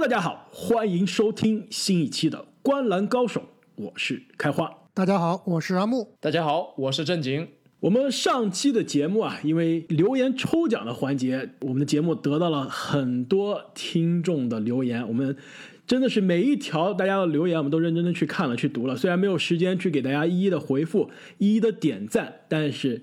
大家好，欢迎收听新一期的《观篮高手》，我是开花。大家好，我是阿木。大家好，我是正经。我们上期的节目啊，因为留言抽奖的环节，我们的节目得到了很多听众的留言。我们真的是每一条大家的留言，我们都认真的去看了、去读了。虽然没有时间去给大家一一的回复、一一的点赞，但是。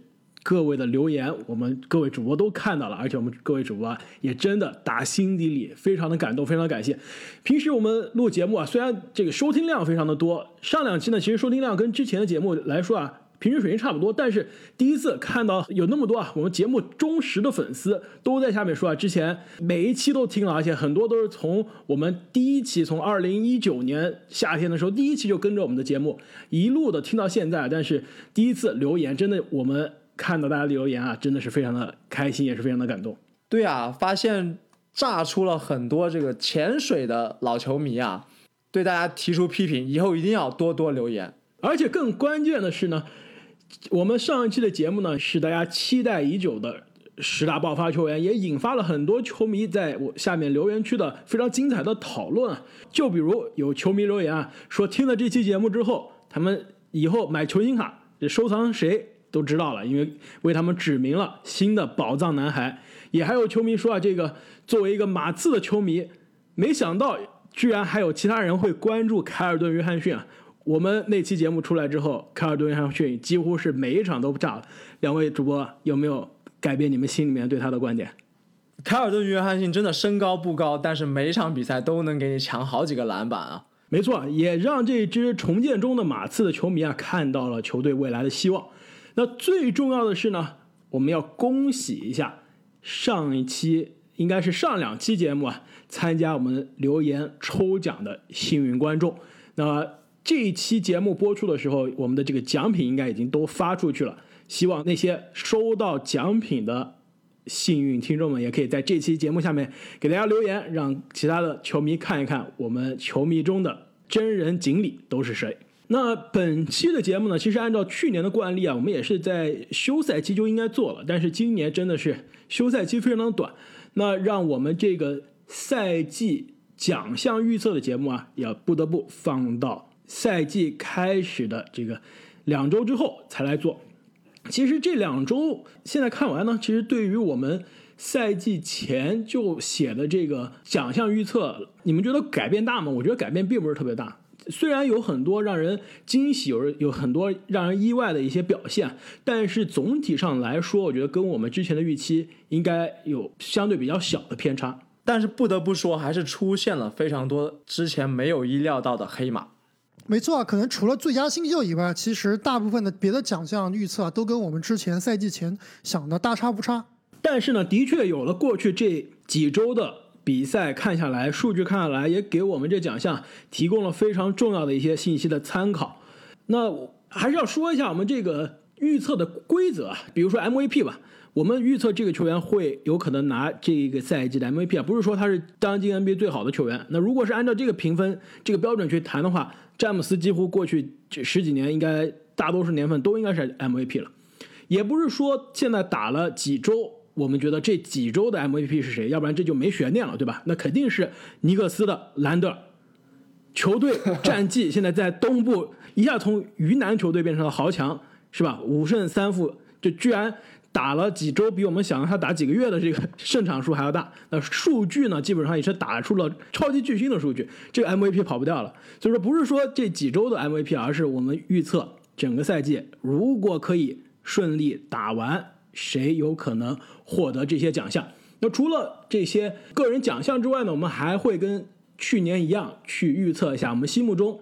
各位的留言，我们各位主播都看到了，而且我们各位主播也真的打心底里非常的感动，非常感谢。平时我们录节目啊，虽然这个收听量非常的多，上两期呢，其实收听量跟之前的节目来说啊，平均水平差不多。但是第一次看到有那么多啊，我们节目忠实的粉丝都在下面说啊，之前每一期都听了，而且很多都是从我们第一期，从二零一九年夏天的时候第一期就跟着我们的节目一路的听到现在。但是第一次留言，真的我们。看到大家的留言啊，真的是非常的开心，也是非常的感动。对啊，发现炸出了很多这个潜水的老球迷啊，对大家提出批评，以后一定要多多留言。而且更关键的是呢，我们上一期的节目呢，是大家期待已久的十大爆发球员，也引发了很多球迷在我下面留言区的非常精彩的讨论。就比如有球迷留言啊，说听了这期节目之后，他们以后买球星卡收藏谁？都知道了，因为为他们指明了新的宝藏男孩。也还有球迷说啊，这个作为一个马刺的球迷，没想到居然还有其他人会关注凯尔顿·约翰逊啊！我们那期节目出来之后，凯尔顿·约翰逊几乎是每一场都炸了。两位主播有没有改变你们心里面对他的观点？凯尔顿·约翰逊真的身高不高，但是每一场比赛都能给你抢好几个篮板啊！没错，也让这支重建中的马刺的球迷啊看到了球队未来的希望。那最重要的是呢，我们要恭喜一下上一期应该是上两期节目啊，参加我们留言抽奖的幸运观众。那这一期节目播出的时候，我们的这个奖品应该已经都发出去了。希望那些收到奖品的幸运听众们，也可以在这期节目下面给大家留言，让其他的球迷看一看我们球迷中的真人锦鲤都是谁。那本期的节目呢，其实按照去年的惯例啊，我们也是在休赛期就应该做了，但是今年真的是休赛期非常的短，那让我们这个赛季奖项预测的节目啊，也不得不放到赛季开始的这个两周之后才来做。其实这两周现在看完呢，其实对于我们赛季前就写的这个奖项预测，你们觉得改变大吗？我觉得改变并不是特别大。虽然有很多让人惊喜，有有很多让人意外的一些表现，但是总体上来说，我觉得跟我们之前的预期应该有相对比较小的偏差。但是不得不说，还是出现了非常多之前没有意料到的黑马。没错啊，可能除了最佳新秀以外，其实大部分的别的奖项预测都跟我们之前赛季前想的大差不差。但是呢，的确有了过去这几周的。比赛看下来，数据看下来，也给我们这奖项提供了非常重要的一些信息的参考。那还是要说一下我们这个预测的规则，比如说 MVP 吧，我们预测这个球员会有可能拿这个赛季的 MVP 啊，不是说他是当今 NBA 最好的球员。那如果是按照这个评分这个标准去谈的话，詹姆斯几乎过去这十几年应该大多数年份都应该是 MVP 了。也不是说现在打了几周。我们觉得这几周的 MVP 是谁？要不然这就没悬念了，对吧？那肯定是尼克斯的兰德尔。球队 战绩现在在东部一下从鱼腩球队变成了豪强，是吧？五胜三负，就居然打了几周，比我们想象他打几个月的这个胜场数还要大。那数据呢，基本上也是打出了超级巨星的数据，这个 MVP 跑不掉了。所以说，不是说这几周的 MVP，而是我们预测整个赛季，如果可以顺利打完。谁有可能获得这些奖项？那除了这些个人奖项之外呢？我们还会跟去年一样去预测一下我们心目中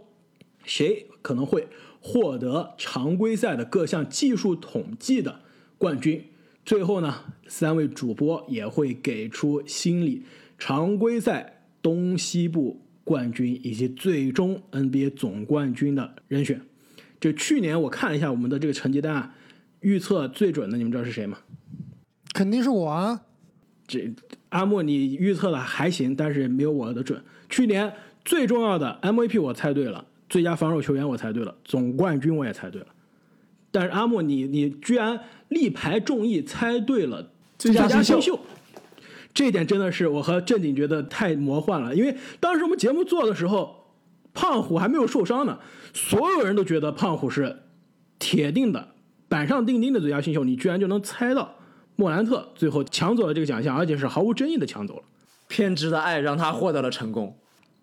谁可能会获得常规赛的各项技术统计的冠军。最后呢，三位主播也会给出心里常规赛东西部冠军以及最终 NBA 总冠军的人选。就去年我看了一下我们的这个成绩单啊。预测最准的，你们知道是谁吗？肯定是我啊！这阿莫，你预测的还行，但是没有我的准。去年最重要的 MVP 我猜对了，最佳防守球员我猜对了，总冠军我也猜对了。但是阿莫，你你居然力排众议猜对了最佳新秀，这一点真的是我和正经觉得太魔幻了，因为当时我们节目做的时候，胖虎还没有受伤呢，所有人都觉得胖虎是铁定的板上钉钉的最佳新秀，你居然就能猜到莫兰特最后抢走了这个奖项，而且是毫无争议的抢走了。偏执的爱让他获得了成功。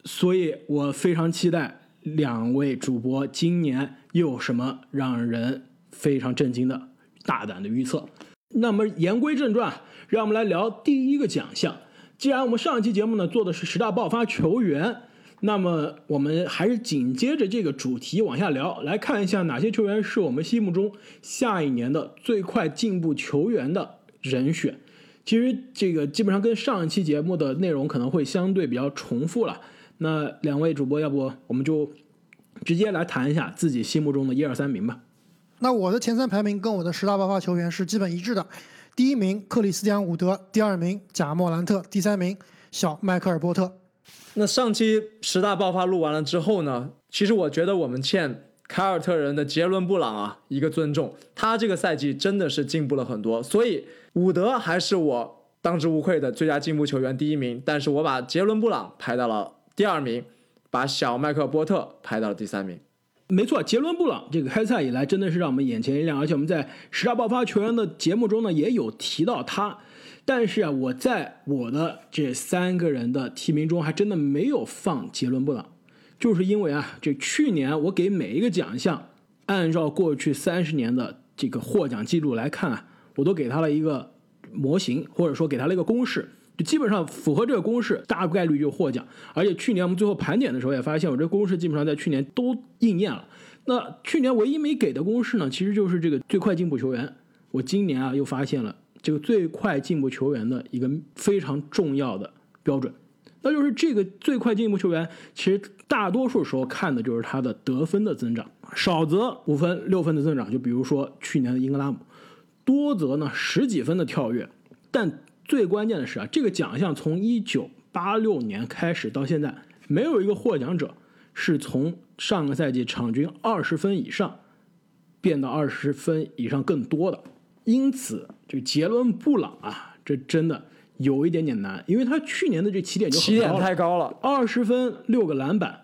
所以我非常期待两位主播今年又有什么让人非常震惊的大胆的预测。那么言归正传，让我们来聊第一个奖项。既然我们上一期节目呢做的是十大爆发球员，那么我们还是紧接着这个主题往下聊，来看一下哪些球员是我们心目中下一年的最快进步球员的人选。其实这个基本上跟上一期节目的内容可能会相对比较重复了。那两位主播，要不我们就直接来谈一下自己心目中的一二三名吧。那我的前三排名跟我的十大爆发球员是基本一致的，第一名克里斯蒂安伍德，第二名贾莫兰特，第三名小迈克尔波特。那上期十大爆发录完了之后呢，其实我觉得我们欠凯尔特人的杰伦布朗啊一个尊重，他这个赛季真的是进步了很多，所以伍德还是我当之无愧的最佳进步球员第一名，但是我把杰伦布朗排到了。第二名，把小麦克波特排到了第三名。没错，杰伦布朗这个开赛以来真的是让我们眼前一亮，而且我们在十大爆发球员的节目中呢也有提到他。但是啊，我在我的这三个人的提名中还真的没有放杰伦布朗，就是因为啊，这去年我给每一个奖项按照过去三十年的这个获奖记录来看啊，我都给他了一个模型，或者说给他了一个公式。就基本上符合这个公式，大概率就获奖。而且去年我们最后盘点的时候也发现，我这公式基本上在去年都应验了。那去年唯一没给的公式呢，其实就是这个最快进步球员。我今年啊又发现了这个最快进步球员的一个非常重要的标准，那就是这个最快进步球员，其实大多数时候看的就是他的得分的增长，少则五分六分的增长，就比如说去年的英格拉姆，多则呢十几分的跳跃，但。最关键的是啊，这个奖项从一九八六年开始到现在，没有一个获奖者是从上个赛季场均二十分以上变到二十分以上更多的。因此，这个杰伦布朗啊，这真的有一点点难，因为他去年的这起点就起点太高了，二十分六个篮板。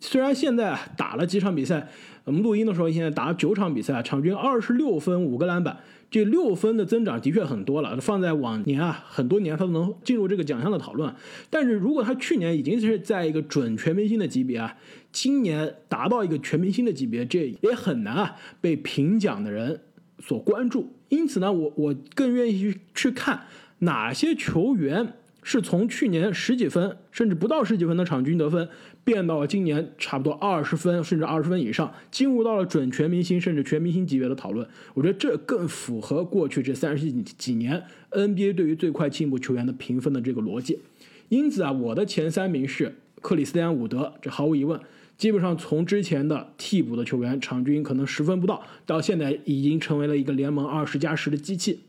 虽然现在打了几场比赛，我们录音的时候现在打了九场比赛，场均二十六分五个篮板。这六分的增长的确很多了，放在往年啊，很多年他都能进入这个奖项的讨论。但是如果他去年已经是在一个准全明星的级别啊，今年达到一个全明星的级别，这也很难啊被评奖的人所关注。因此呢，我我更愿意去去看哪些球员。是从去年十几分甚至不到十几分的场均得分，变到了今年差不多二十分甚至二十分以上，进入到了准全明星甚至全明星级别的讨论。我觉得这更符合过去这三十几几年 NBA 对于最快进步球员的评分的这个逻辑。因此啊，我的前三名是克里斯蒂安·伍德，这毫无疑问，基本上从之前的替补的球员，场均可能十分不到，到现在已经成为了一个联盟二十加十的机器。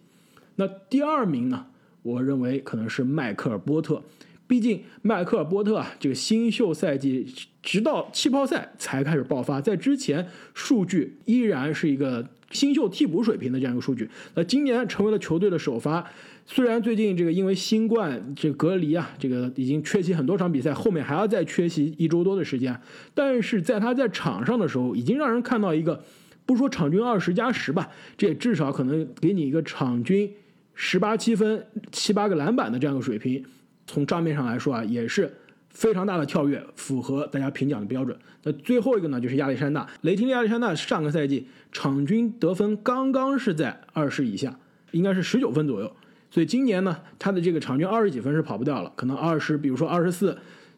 那第二名呢？我认为可能是迈克尔波特，毕竟迈克尔波特啊，这个新秀赛季直到气泡赛才开始爆发，在之前数据依然是一个新秀替补水平的这样一个数据。那今年成为了球队的首发，虽然最近这个因为新冠这隔离啊，这个已经缺席很多场比赛，后面还要再缺席一周多的时间，但是在他在场上的时候，已经让人看到一个，不说场均二十加十吧，这也至少可能给你一个场均。十八七分七八个篮板的这样一个水平，从账面上来说啊，也是非常大的跳跃，符合大家评奖的标准。那最后一个呢，就是亚历山大，雷霆的亚历山大上个赛季场均得分刚刚是在二十以下，应该是十九分左右。所以今年呢，他的这个场均二十几分是跑不掉了，可能二十，比如说二十四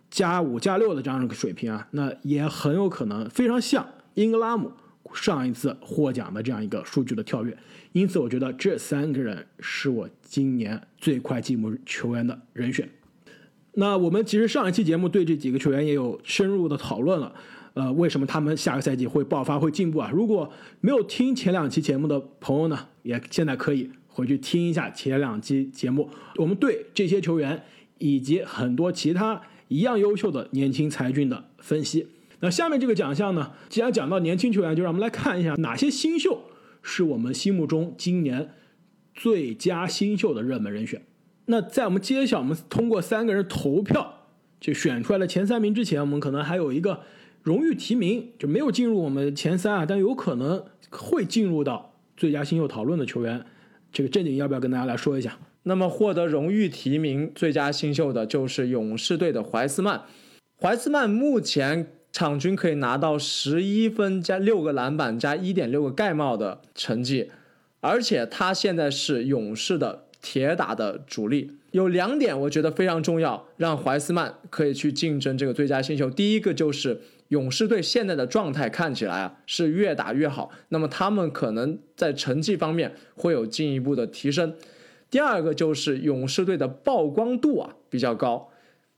加五加六的这样一个水平啊，那也很有可能非常像英格拉姆上一次获奖的这样一个数据的跳跃。因此，我觉得这三个人是我今年最快进步球员的人选。那我们其实上一期节目对这几个球员也有深入的讨论了，呃，为什么他们下个赛季会爆发、会进步啊？如果没有听前两期节目的朋友呢，也现在可以回去听一下前两期节目，我们对这些球员以及很多其他一样优秀的年轻才俊的分析。那下面这个奖项呢，既然讲到年轻球员，就让我们来看一下哪些新秀。是我们心目中今年最佳新秀的热门人选。那在我们揭晓我们通过三个人投票就选出来了前三名之前，我们可能还有一个荣誉提名，就没有进入我们前三啊，但有可能会进入到最佳新秀讨论的球员。这个正经要不要跟大家来说一下？那么获得荣誉提名最佳新秀的就是勇士队的怀斯曼。怀斯曼目前场均可以拿到十一分加六个篮板加一点六个盖帽的成绩，而且他现在是勇士的铁打的主力。有两点我觉得非常重要，让怀斯曼可以去竞争这个最佳新秀。第一个就是勇士队现在的状态看起来啊是越打越好，那么他们可能在成绩方面会有进一步的提升。第二个就是勇士队的曝光度啊比较高。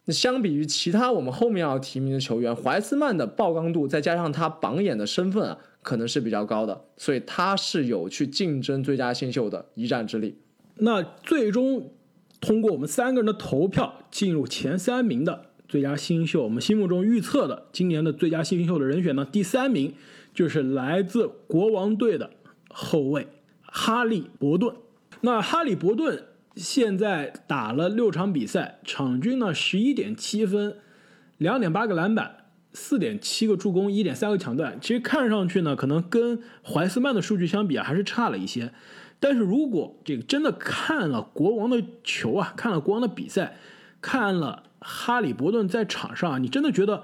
那相比于其他我们后面要提名的球员，怀斯曼的曝光度再加上他榜眼的身份啊，可能是比较高的，所以他是有去竞争最佳新秀的一战之力。那最终通过我们三个人的投票进入前三名的最佳新秀，我们心目中预测的今年的最佳新秀的人选呢，第三名就是来自国王队的后卫哈利伯顿。那哈利伯顿。现在打了六场比赛，场均呢十一点七分，两点八个篮板，四点七个助攻，一点三个抢断。其实看上去呢，可能跟怀斯曼的数据相比啊，还是差了一些。但是如果这个真的看了国王的球啊，看了国王的比赛，看了哈里伯顿在场上，你真的觉得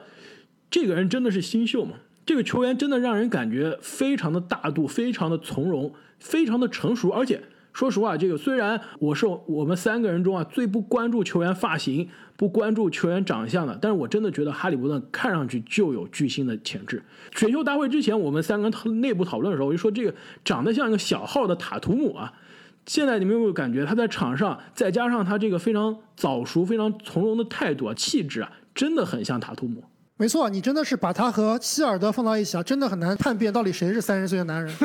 这个人真的是新秀吗？这个球员真的让人感觉非常的大度，非常的从容，非常的成熟，而且。说实话，这个虽然我是我们三个人中啊最不关注球员发型、不关注球员长相的，但是我真的觉得哈利伯顿看上去就有巨星的潜质。选秀大会之前，我们三个人内部讨论的时候，我就说这个长得像一个小号的塔图姆啊。现在你们有没有感觉他在场上，再加上他这个非常早熟、非常从容的态度啊、气质啊，真的很像塔图姆。没错，你真的是把他和希尔德放到一起啊，真的很难判别到底谁是三十岁的男人。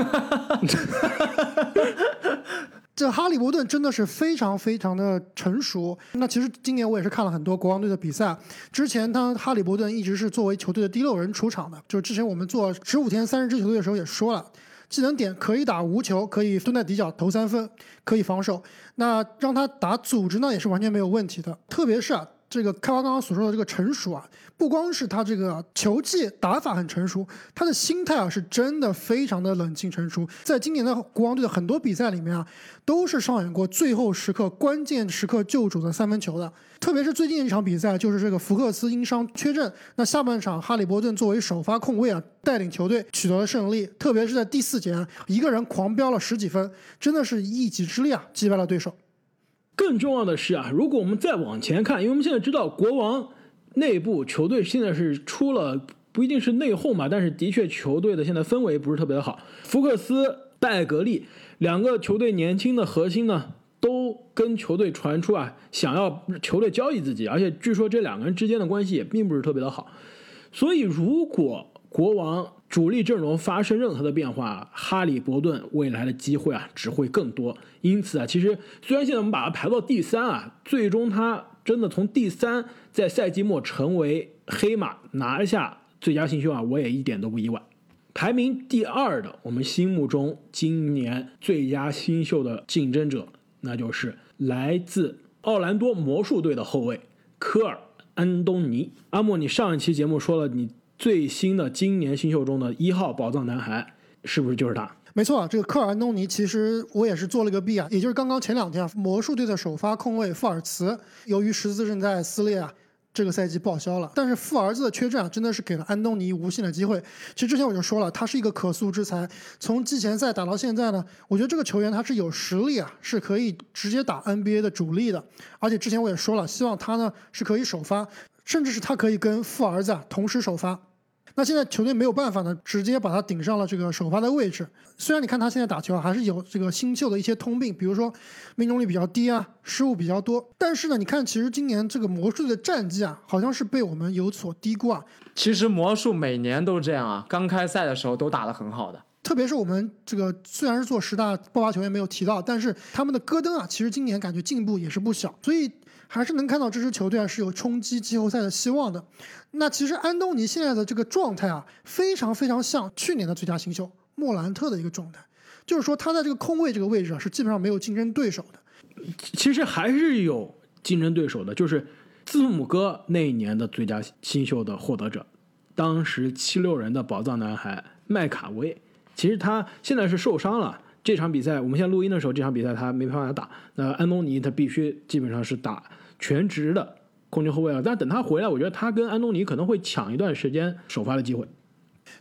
这哈利伯顿真的是非常非常的成熟。那其实今年我也是看了很多国王队的比赛。之前他哈利伯顿一直是作为球队的第六人出场的。就是之前我们做十五天三十支球队的时候也说了，技能点可以打无球，可以蹲在底角投三分，可以防守。那让他打组织呢也是完全没有问题的。特别是啊。这个开发刚刚所说的这个成熟啊，不光是他这个球技打法很成熟，他的心态啊是真的非常的冷静成熟。在今年的国王队的很多比赛里面啊，都是上演过最后时刻、关键时刻救主的三分球的。特别是最近一场比赛，就是这个福克斯因伤缺阵，那下半场哈利伯顿作为首发控卫啊，带领球队取得了胜利。特别是在第四节，一个人狂飙了十几分，真的是一己之力啊击败了对手。更重要的是啊，如果我们再往前看，因为我们现在知道国王内部球队现在是出了不一定是内讧吧，但是的确球队的现在氛围不是特别的好。福克斯、戴格利两个球队年轻的核心呢，都跟球队传出啊，想要球队交易自己，而且据说这两个人之间的关系也并不是特别的好。所以如果国王主力阵容发生任何的变化，哈利伯顿未来的机会啊只会更多。因此啊，其实虽然现在我们把他排到第三啊，最终他真的从第三在赛季末成为黑马拿下最佳新秀啊，我也一点都不意外。排名第二的，我们心目中今年最佳新秀的竞争者，那就是来自奥兰多魔术队的后卫科尔安东尼。阿莫，你上一期节目说了你。最新的今年新秀中的一号宝藏男孩，是不是就是他？没错，这个科尔安东尼，其实我也是做了个弊啊，也就是刚刚前两天，啊魔术队的首发控卫富尔茨，由于十字韧带撕裂啊，这个赛季报销了。但是富儿子的缺阵啊，真的是给了安东尼无限的机会。其实之前我就说了，他是一个可塑之才。从季前赛打到现在呢，我觉得这个球员他是有实力啊，是可以直接打 NBA 的主力的。而且之前我也说了，希望他呢是可以首发。甚至是他可以跟富儿子啊同时首发，那现在球队没有办法呢，直接把他顶上了这个首发的位置。虽然你看他现在打球还是有这个新秀的一些通病，比如说命中率比较低啊，失误比较多。但是呢，你看其实今年这个魔术的战绩啊，好像是被我们有所低估啊。其实魔术每年都这样啊，刚开赛的时候都打得很好的。特别是我们这个虽然是做十大爆发球员没有提到，但是他们的戈登啊，其实今年感觉进步也是不小。所以。还是能看到这支球队啊是有冲击季后赛的希望的。那其实安东尼现在的这个状态啊，非常非常像去年的最佳新秀莫兰特的一个状态。就是说他在这个空位这个位置啊，是基本上没有竞争对手的。其实还是有竞争对手的，就是字母哥那一年的最佳新秀的获得者，当时七六人的宝藏男孩麦卡威。其实他现在是受伤了，这场比赛我们现在录音的时候，这场比赛他没办法打。那安东尼他必须基本上是打全职的控球后卫了，但等他回来，我觉得他跟安东尼可能会抢一段时间首发的机会。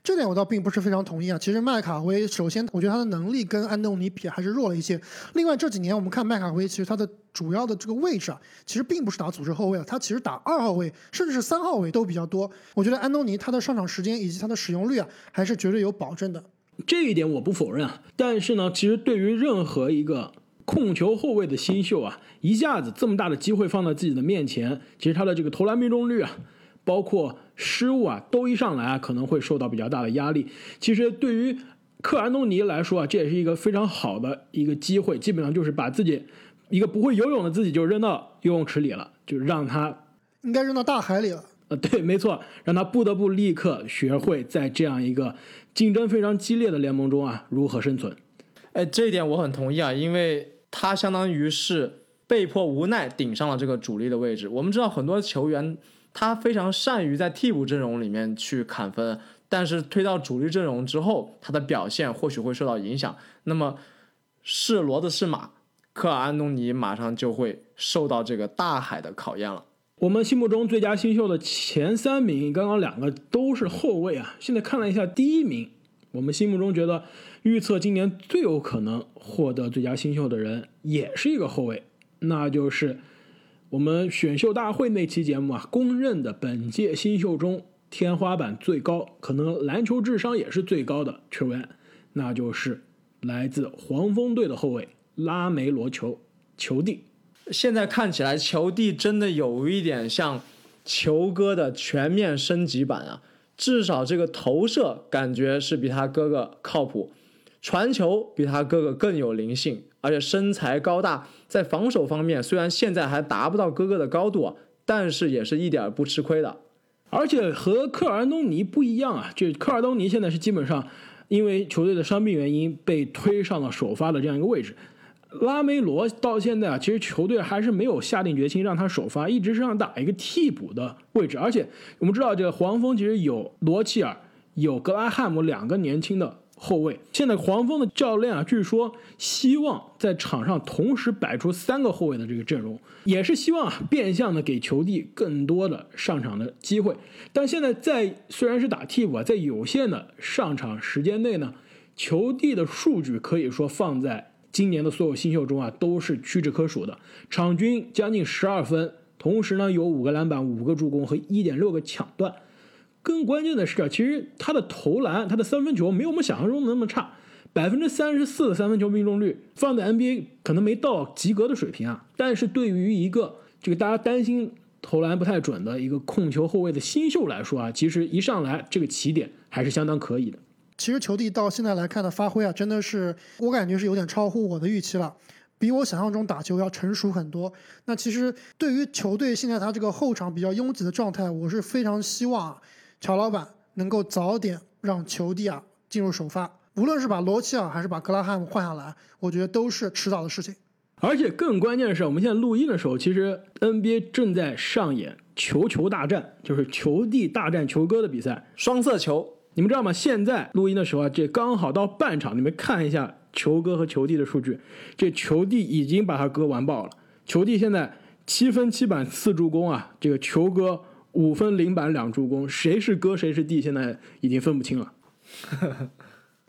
这点我倒并不是非常同意啊。其实麦卡威，首先我觉得他的能力跟安东尼比还是弱了一些。另外这几年我们看麦卡威，其实他的主要的这个位置啊，其实并不是打组织后卫啊，他其实打二号位甚至是三号位都比较多。我觉得安东尼他的上场时间以及他的使用率啊，还是绝对有保证的。这一点我不否认啊，但是呢，其实对于任何一个控球后卫的新秀啊，一下子这么大的机会放到自己的面前，其实他的这个投篮命中率啊，包括失误啊，都一上来啊，可能会受到比较大的压力。其实对于克安东尼来说啊，这也是一个非常好的一个机会，基本上就是把自己一个不会游泳的自己就扔到游泳池里了，就让他应该扔到大海里了。呃，对，没错，让他不得不立刻学会在这样一个竞争非常激烈的联盟中啊如何生存。哎，这一点我很同意啊，因为他相当于是被迫无奈顶上了这个主力的位置。我们知道很多球员他非常善于在替补阵容里面去砍分，但是推到主力阵容之后，他的表现或许会受到影响。那么是骡子是马，科尔安东尼马上就会受到这个大海的考验了。我们心目中最佳新秀的前三名，刚刚两个都是后卫啊。现在看了一下第一名，我们心目中觉得预测今年最有可能获得最佳新秀的人，也是一个后卫，那就是我们选秀大会那期节目啊，公认的本届新秀中天花板最高，可能篮球智商也是最高的球员，那就是来自黄蜂队的后卫拉梅罗球球帝。现在看起来，球帝真的有一点像球哥的全面升级版啊！至少这个投射感觉是比他哥哥靠谱，传球比他哥哥更有灵性，而且身材高大，在防守方面虽然现在还达不到哥哥的高度啊，但是也是一点不吃亏的。而且和科尔安东尼不一样啊，就科尔东尼现在是基本上因为球队的伤病原因被推上了首发的这样一个位置。拉梅罗到现在啊，其实球队还是没有下定决心让他首发，一直是让打一个替补的位置。而且我们知道，这个黄蜂其实有罗齐尔、有格拉汉姆两个年轻的后卫。现在黄蜂的教练啊，据说希望在场上同时摆出三个后卫的这个阵容，也是希望啊变相的给球弟更多的上场的机会。但现在在虽然是打替补啊，在有限的上场时间内呢，球弟的数据可以说放在。今年的所有新秀中啊，都是屈指可数的，场均将近十二分，同时呢有五个篮板、五个助攻和一点六个抢断。更关键的是啊，其实他的投篮、他的三分球没有我们想象中的那么差，百分之三十四的三分球命中率，放在 NBA 可能没到及格的水平啊。但是对于一个这个大家担心投篮不太准的一个控球后卫的新秀来说啊，其实一上来这个起点还是相当可以的。其实球弟到现在来看的发挥啊，真的是我感觉是有点超乎我的预期了，比我想象中打球要成熟很多。那其实对于球队现在他这个后场比较拥挤的状态，我是非常希望啊乔老板能够早点让球帝啊进入首发，无论是把罗齐尔还是把格拉汉姆换下来，我觉得都是迟早的事情。而且更关键的是，我们现在录音的时候，其实 NBA 正在上演球球大战，就是球帝大战球哥的比赛，双色球。你们知道吗？现在录音的时候啊，这刚好到半场，你们看一下球哥和球弟的数据，这球弟已经把他哥完爆了。球弟现在七分七板四助攻啊，这个球哥五分零板两助攻，谁是哥谁是弟，现在已经分不清了。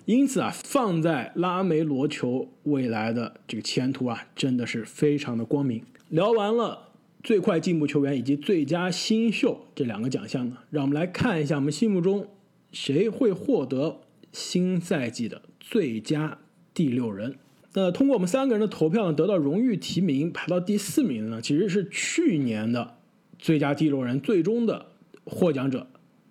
因此啊，放在拉梅罗球未来的这个前途啊，真的是非常的光明。聊完了最快进步球员以及最佳新秀这两个奖项呢，让我们来看一下我们心目中。谁会获得新赛季的最佳第六人？那通过我们三个人的投票呢，得到荣誉提名排到第四名的呢，其实是去年的最佳第六人最终的获奖者，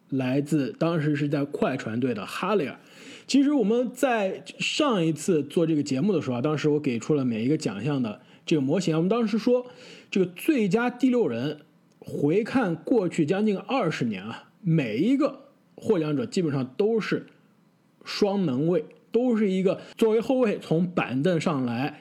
来自当时是在快船队的哈雷尔。其实我们在上一次做这个节目的时候啊，当时我给出了每一个奖项的这个模型。我们当时说，这个最佳第六人，回看过去将近二十年啊，每一个。获奖者基本上都是双能卫，都是一个作为后卫从板凳上来，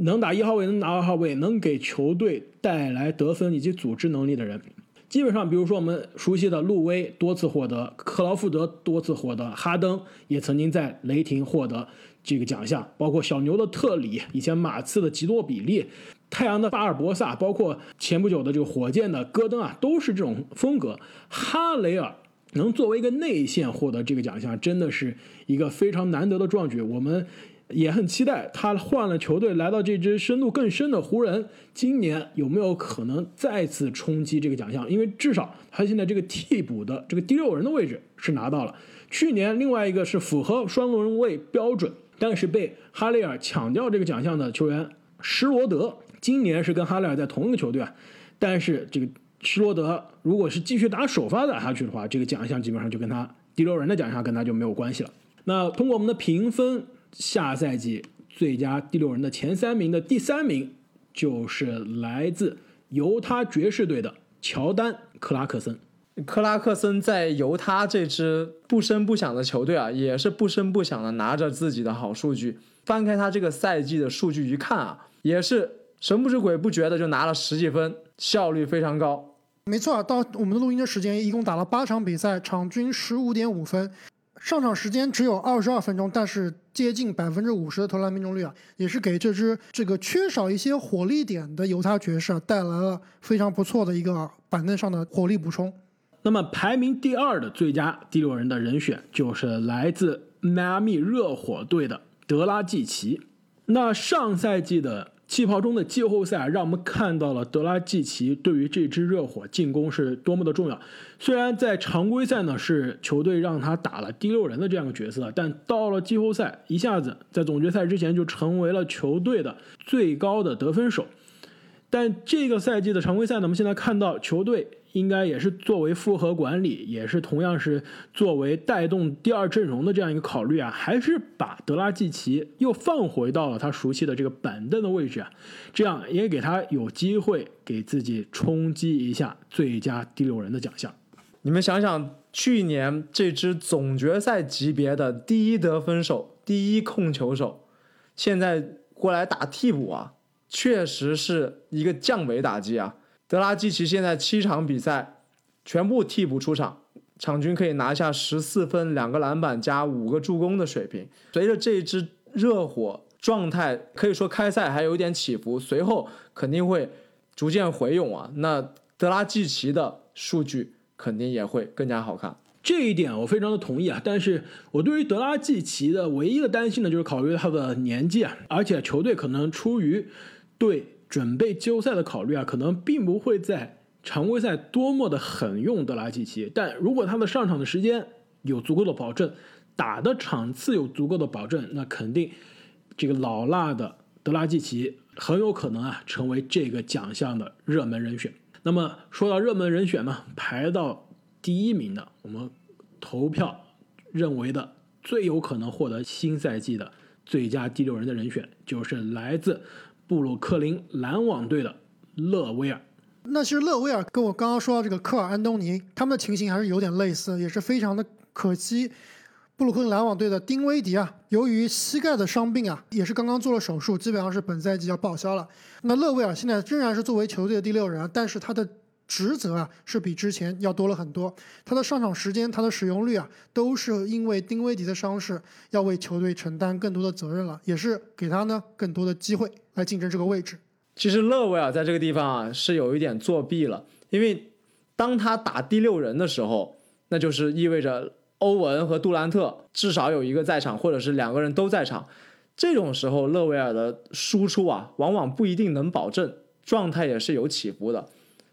能打一号位，能打二号位，能给球队带来得分以及组织能力的人。基本上，比如说我们熟悉的路威多次获得，克劳福德多次获得，哈登也曾经在雷霆获得这个奖项，包括小牛的特里，以前马刺的吉诺比利，太阳的巴尔博萨，包括前不久的这个火箭的戈登啊，都是这种风格。哈雷尔能作为一个内线获得这个奖项，真的是一个非常难得的壮举。我们。也很期待他换了球队，来到这支深度更深的湖人，今年有没有可能再次冲击这个奖项？因为至少他现在这个替补的这个第六人的位置是拿到了。去年另外一个是符合双轮位标准，但是被哈雷尔抢掉这个奖项的球员施罗德，今年是跟哈雷尔在同一个球队啊。但是这个施罗德如果是继续打首发打下去的话，这个奖项基本上就跟他第六人的奖项跟他就没有关系了。那通过我们的评分。下赛季最佳第六人的前三名的第三名就是来自犹他爵士队的乔丹·克拉克森。克拉克森在犹他这支不声不响的球队啊，也是不声不响的拿着自己的好数据。翻开他这个赛季的数据一看啊，也是神不知鬼不觉的就拿了十几分，效率非常高。没错啊，到我们的录音的时间，一共打了八场比赛，场均十五点五分。上场时间只有二十二分钟，但是接近百分之五十的投篮命中率啊，也是给这支这个缺少一些火力点的犹他爵士啊带来了非常不错的一个板凳上的火力补充。那么排名第二的最佳第六人的人选就是来自迈阿密热火队的德拉季奇。那上赛季的。气泡中的季后赛让我们看到了德拉季奇对于这支热火进攻是多么的重要。虽然在常规赛呢是球队让他打了第六人的这样一个角色，但到了季后赛一下子在总决赛之前就成为了球队的最高的得分手。但这个赛季的常规赛呢，我们现在看到球队。应该也是作为复合管理，也是同样是作为带动第二阵容的这样一个考虑啊，还是把德拉季奇又放回到了他熟悉的这个板凳的位置啊，这样也给他有机会给自己冲击一下最佳第六人的奖项。你们想想，去年这支总决赛级别的第一得分手、第一控球手，现在过来打替补啊，确实是一个降维打击啊。德拉季奇现在七场比赛全部替补出场，场均可以拿下十四分、两个篮板加五个助攻的水平。随着这支热火状态可以说开赛还有点起伏，随后肯定会逐渐回勇啊。那德拉季奇的数据肯定也会更加好看。这一点我非常的同意啊。但是我对于德拉季奇的唯一的担心呢，就是考虑他的年纪啊，而且球队可能出于对。准备季后赛的考虑啊，可能并不会在常规赛多么的狠用德拉季奇，但如果他的上场的时间有足够的保证，打的场次有足够的保证，那肯定这个老辣的德拉季奇很有可能啊成为这个奖项的热门人选。那么说到热门人选呢，排到第一名的，我们投票认为的最有可能获得新赛季的最佳第六人的人选，就是来自。布鲁克林篮网队的勒威尔，那其实勒威尔跟我刚刚说到这个科尔安东尼，他们的情形还是有点类似，也是非常的可惜。布鲁克林篮网队的丁威迪啊，由于膝盖的伤病啊，也是刚刚做了手术，基本上是本赛季要报销了。那勒威尔现在仍然是作为球队的第六人，但是他的。职责啊是比之前要多了很多，他的上场时间、他的使用率啊，都是因为丁威迪的伤势要为球队承担更多的责任了，也是给他呢更多的机会来竞争这个位置。其实勒维尔在这个地方啊是有一点作弊了，因为当他打第六人的时候，那就是意味着欧文和杜兰特至少有一个在场，或者是两个人都在场，这种时候勒维尔的输出啊往往不一定能保证，状态也是有起伏的。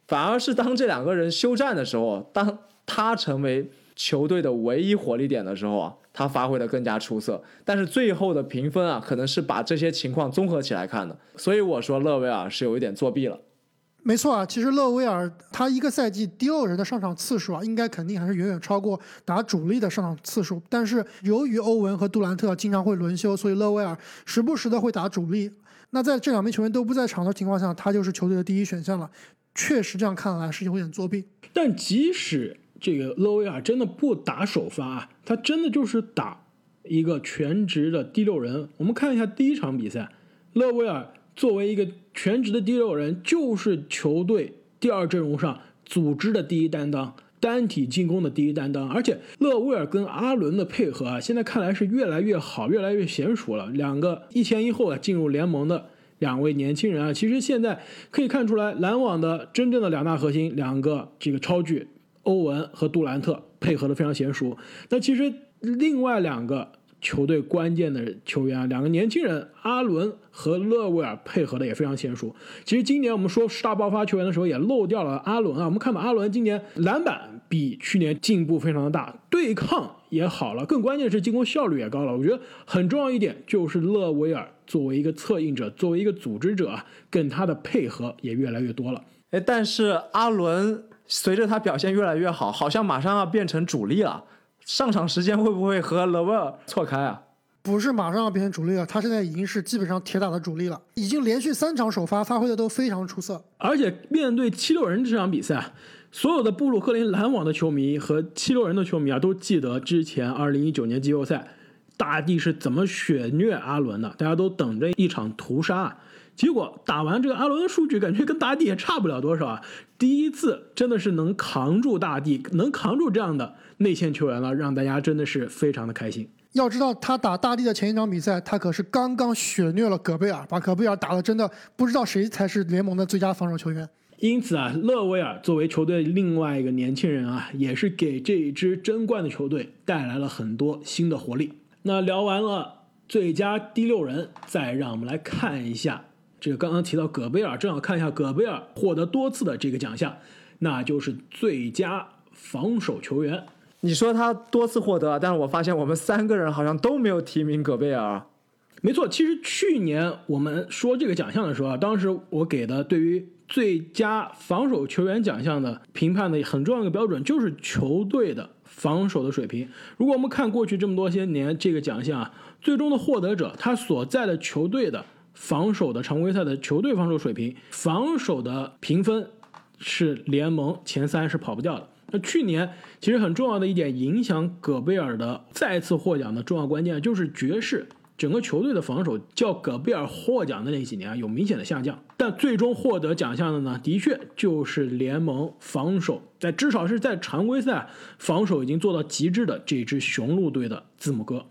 反而是当这两个人休战的时候，当他成为球队的唯一火力点的时候啊，他发挥的更加出色。但是最后的评分啊，可能是把这些情况综合起来看的。所以我说勒维尔是有一点作弊了。没错啊，其实勒维尔他一个赛季第六人的上场次数啊，应该肯定还是远远超过打主力的上场次数。但是由于欧文和杜兰特经常会轮休，所以勒维尔时不时的会打主力。那在这两名球员都不在场的情况下，他就是球队的第一选项了。确实，这样看来是有点作弊。但即使这个勒维尔真的不打首发啊，他真的就是打一个全职的第六人。我们看一下第一场比赛，勒维尔作为一个全职的第六人，就是球队第二阵容上组织的第一担当。单体进攻的第一担当，而且勒威尔跟阿伦的配合啊，现在看来是越来越好，越来越娴熟了。两个一前一后啊进入联盟的两位年轻人啊，其实现在可以看出来，篮网的真正的两大核心，两个这个超巨欧文和杜兰特配合的非常娴熟。那其实另外两个。球队关键的球员啊，两个年轻人阿伦和勒维尔配合的也非常娴熟。其实今年我们说十大爆发球员的时候也漏掉了阿伦啊。我们看到阿伦今年篮板比去年进步非常的大，对抗也好了，更关键是进攻效率也高了。我觉得很重要一点就是勒维尔作为一个策应者，作为一个组织者啊，跟他的配合也越来越多了。哎，但是阿伦随着他表现越来越好，好像马上要变成主力了。上场时间会不会和勒维尔错开啊？不是马上要变成主力了，他现在已经是基本上铁打的主力了，已经连续三场首发，发挥的都非常出色。而且面对七六人这场比赛，所有的布鲁克林篮网的球迷和七六人的球迷啊，都记得之前二零一九年季后赛大帝是怎么血虐阿伦的，大家都等着一场屠杀。结果打完这个阿伦的数据，感觉跟大帝也差不了多少啊！第一次真的是能扛住大帝，能扛住这样的内线球员了，让大家真的是非常的开心。要知道，他打大帝的前一场比赛，他可是刚刚血虐了戈贝尔，把戈贝尔打的真的不知道谁才是联盟的最佳防守球员。因此啊，勒维尔作为球队另外一个年轻人啊，也是给这一支争冠的球队带来了很多新的活力。那聊完了最佳第六人，再让我们来看一下。这个刚刚提到戈贝尔，正好看一下戈贝尔获得多次的这个奖项，那就是最佳防守球员。你说他多次获得，但是我发现我们三个人好像都没有提名戈贝尔。没错，其实去年我们说这个奖项的时候啊，当时我给的对于最佳防守球员奖项的评判的很重要一个标准就是球队的防守的水平。如果我们看过去这么多些年这个奖项啊，最终的获得者他所在的球队的。防守的常规赛的球队防守水平，防守的评分是联盟前三是跑不掉的。那去年其实很重要的一点，影响戈贝尔的再次获奖的重要关键，就是爵士整个球队的防守较戈贝尔获奖的那几年啊有明显的下降。但最终获得奖项的呢，的确就是联盟防守在至少是在常规赛防守已经做到极致的这支雄鹿队的字母哥。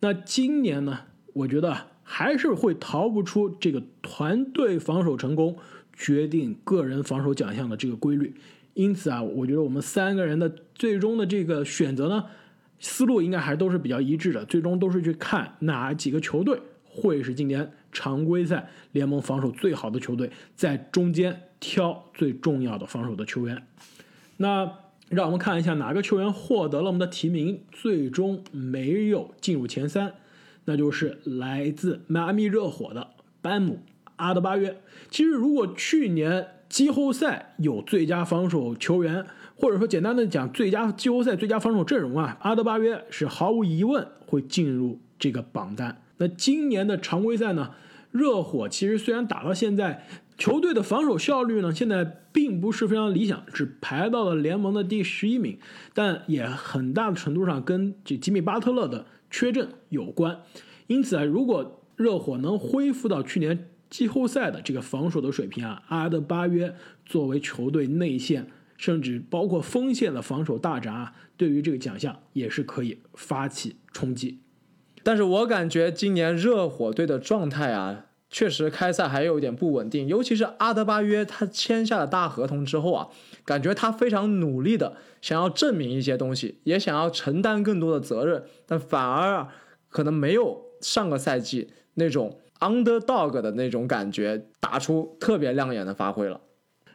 那今年呢，我觉得。还是会逃不出这个团队防守成功决定个人防守奖项的这个规律，因此啊，我觉得我们三个人的最终的这个选择呢，思路应该还都是比较一致的，最终都是去看哪几个球队会是今年常规赛联盟防守最好的球队，在中间挑最重要的防守的球员。那让我们看一下哪个球员获得了我们的提名，最终没有进入前三。那就是来自迈阿密热火的班姆阿德巴约。其实，如果去年季后赛有最佳防守球员，或者说简单的讲最佳季后赛最佳防守阵容啊，阿德巴约是毫无疑问会进入这个榜单。那今年的常规赛呢，热火其实虽然打到现在，球队的防守效率呢现在并不是非常理想，只排到了联盟的第十一名，但也很大的程度上跟这吉米巴特勒的。缺阵有关，因此啊，如果热火能恢复到去年季后赛的这个防守的水平啊，阿德巴约作为球队内线甚至包括锋线的防守大闸，对于这个奖项也是可以发起冲击。但是我感觉今年热火队的状态啊，确实开赛还有一点不稳定，尤其是阿德巴约他签下了大合同之后啊，感觉他非常努力的。想要证明一些东西，也想要承担更多的责任，但反而啊可能没有上个赛季那种 underdog 的那种感觉，打出特别亮眼的发挥了。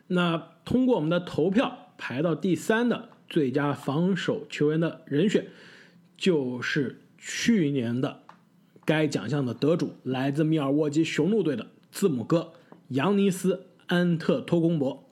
那通过我们的投票排到第三的最佳防守球员的人选，就是去年的该奖项的得主，来自密尔沃基雄鹿队的字母哥扬尼斯安特托贡博。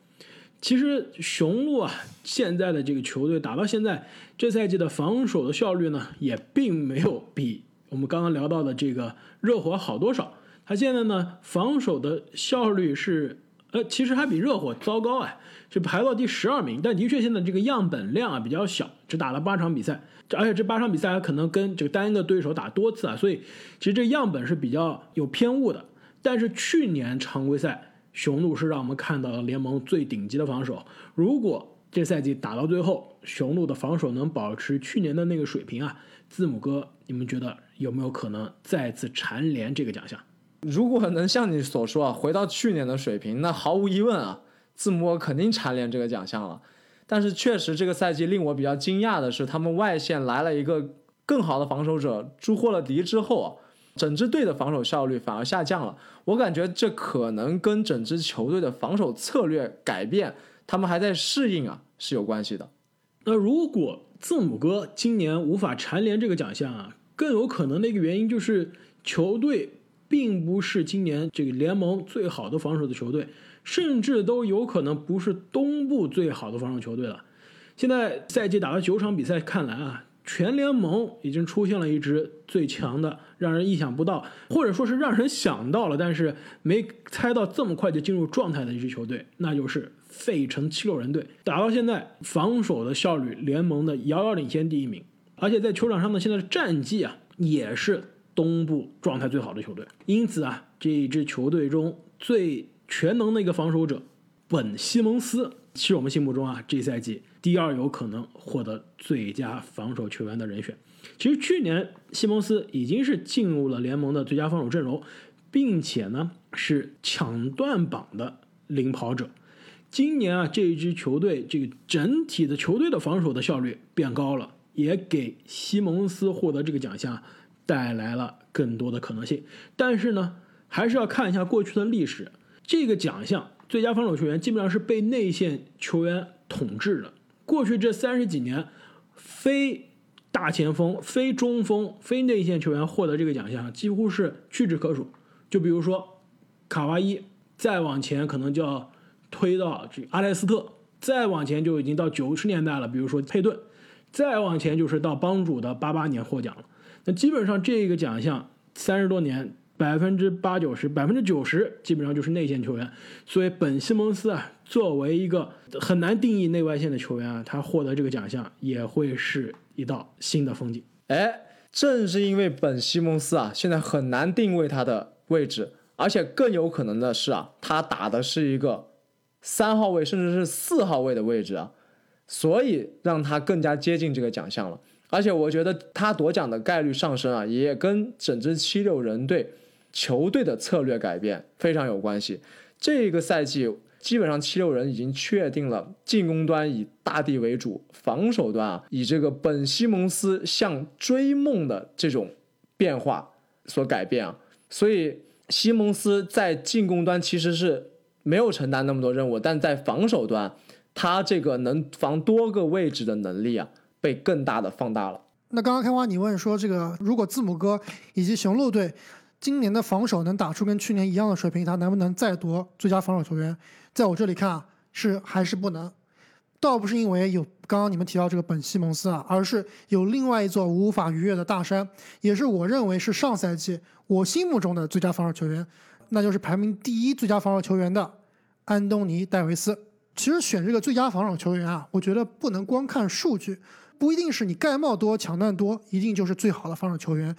其实雄鹿啊，现在的这个球队打到现在，这赛季的防守的效率呢，也并没有比我们刚刚聊到的这个热火好多少。他现在呢，防守的效率是呃，其实还比热火糟糕啊，是排到第十二名。但的确现在这个样本量啊比较小，只打了八场比赛，而且这八场比赛还可能跟这个单一的对手打多次啊，所以其实这样本是比较有偏误的。但是去年常规赛，雄鹿是让我们看到了联盟最顶级的防守。如果这赛季打到最后，雄鹿的防守能保持去年的那个水平啊，字母哥，你们觉得有没有可能再次蝉联这个奖项？如果能像你所说啊，回到去年的水平，那毫无疑问啊，字母哥肯定蝉联这个奖项了。但是确实，这个赛季令我比较惊讶的是，他们外线来了一个更好的防守者朱霍勒迪之后啊，整支队的防守效率反而下降了。我感觉这可能跟整支球队的防守策略改变，他们还在适应啊，是有关系的。那如果字母哥今年无法蝉联这个奖项啊，更有可能的一个原因就是球队。并不是今年这个联盟最好的防守的球队，甚至都有可能不是东部最好的防守球队了。现在赛季打了九场比赛，看来啊，全联盟已经出现了一支最强的，让人意想不到，或者说是让人想到了，但是没猜到这么快就进入状态的一支球队，那就是费城七六人队。打到现在，防守的效率联盟的遥遥领先第一名，而且在球场上呢，现在的战绩啊也是。东部状态最好的球队，因此啊，这一支球队中最全能的一个防守者本西蒙斯，是我们心目中啊这赛季第二有可能获得最佳防守球员的人选。其实去年西蒙斯已经是进入了联盟的最佳防守阵容，并且呢是抢断榜的领跑者。今年啊这一支球队这个整体的球队的防守的效率变高了，也给西蒙斯获得这个奖项。带来了更多的可能性，但是呢，还是要看一下过去的历史。这个奖项最佳防守球员基本上是被内线球员统治的。过去这三十几年，非大前锋、非中锋、非内线球员获得这个奖项几乎是屈指可数。就比如说卡哇伊，再往前可能就要推到这阿莱斯特，再往前就已经到九十年代了。比如说佩顿，再往前就是到帮主的八八年获奖了。那基本上这个奖项三十多年，百分之八九十、百分之九十基本上就是内线球员，所以本西蒙斯啊，作为一个很难定义内外线的球员啊，他获得这个奖项也会是一道新的风景。哎，正是因为本西蒙斯啊，现在很难定位他的位置，而且更有可能的是啊，他打的是一个三号位甚至是四号位的位置啊，所以让他更加接近这个奖项了。而且我觉得他夺奖的概率上升啊，也跟整支七六人队球队的策略改变非常有关系。这个赛季基本上七六人已经确定了进攻端以大帝为主，防守端啊以这个本西蒙斯向追梦的这种变化所改变啊。所以西蒙斯在进攻端其实是没有承担那么多任务，但在防守端，他这个能防多个位置的能力啊。被更大的放大了。那刚刚开花，你问说这个，如果字母哥以及雄鹿队今年的防守能打出跟去年一样的水平，他能不能再夺最佳防守球员？在我这里看啊，是还是不能。倒不是因为有刚刚你们提到这个本西蒙斯啊，而是有另外一座无法逾越的大山，也是我认为是上赛季我心目中的最佳防守球员，那就是排名第一最佳防守球员的安东尼戴维斯。其实选这个最佳防守球员啊，我觉得不能光看数据。不一定是你盖帽多、抢断多，一定就是最好的防守球员。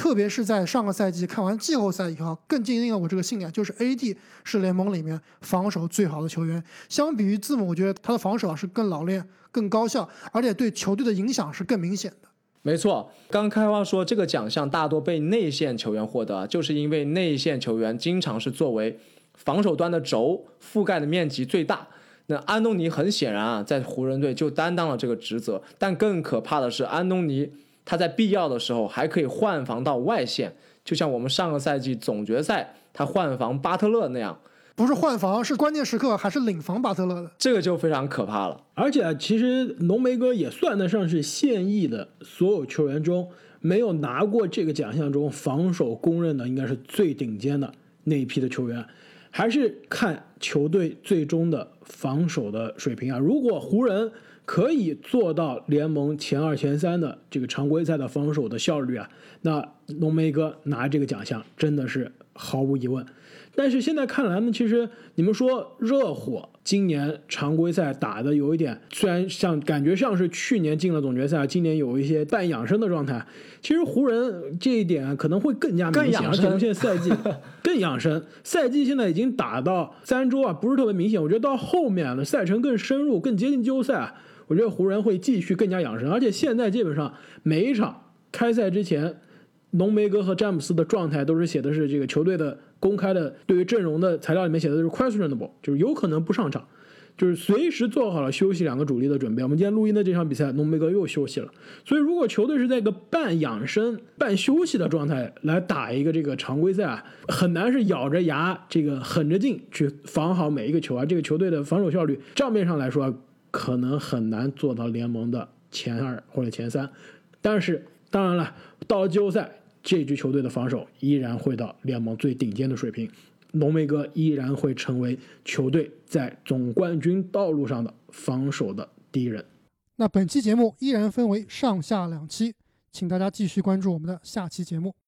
特别是在上个赛季看完季后赛以后，更坚定了我这个信念，就是 AD 是联盟里面防守最好的球员。相比于字母，我觉得他的防守啊是更老练、更高效，而且对球队的影响是更明显的。没错，刚开花说这个奖项大多被内线球员获得，就是因为内线球员经常是作为防守端的轴，覆盖的面积最大。那安东尼很显然啊，在湖人队就担当了这个职责，但更可怕的是，安东尼他在必要的时候还可以换防到外线，就像我们上个赛季总决赛他换防巴特勒那样，不是换防，是关键时刻还是领防巴特勒的，这个就非常可怕了。而且其实浓眉哥也算得上是现役的所有球员中没有拿过这个奖项中防守公认的应该是最顶尖的那一批的球员。还是看球队最终的防守的水平啊！如果湖人可以做到联盟前二、前三的这个常规赛的防守的效率啊，那浓眉哥拿这个奖项真的是毫无疑问。但是现在看来呢，其实你们说热火今年常规赛打的有一点，虽然像感觉像是去年进了总决赛，今年有一些半养生的状态。其实湖人这一点可能会更加明显，而且现在赛季更养生，赛季现在已经打到三周啊，不是特别明显。我觉得到后面了赛程更深入，更接近季后赛，我觉得湖人会继续更加养生，而且现在基本上每一场开赛之前。浓眉哥和詹姆斯的状态都是写的是这个球队的公开的对于阵容的材料里面写的是 questionable，就是有可能不上场，就是随时做好了休息两个主力的准备。我们今天录音的这场比赛，浓眉哥又休息了，所以如果球队是在一个半养生、半休息的状态来打一个这个常规赛啊，很难是咬着牙这个狠着劲去防好每一个球啊。这个球队的防守效率账面上来说可能很难做到联盟的前二或者前三，但是当然了，到了季后赛。这支球队的防守依然会到联盟最顶尖的水平，浓眉哥依然会成为球队在总冠军道路上的防守的第一人。那本期节目依然分为上下两期，请大家继续关注我们的下期节目。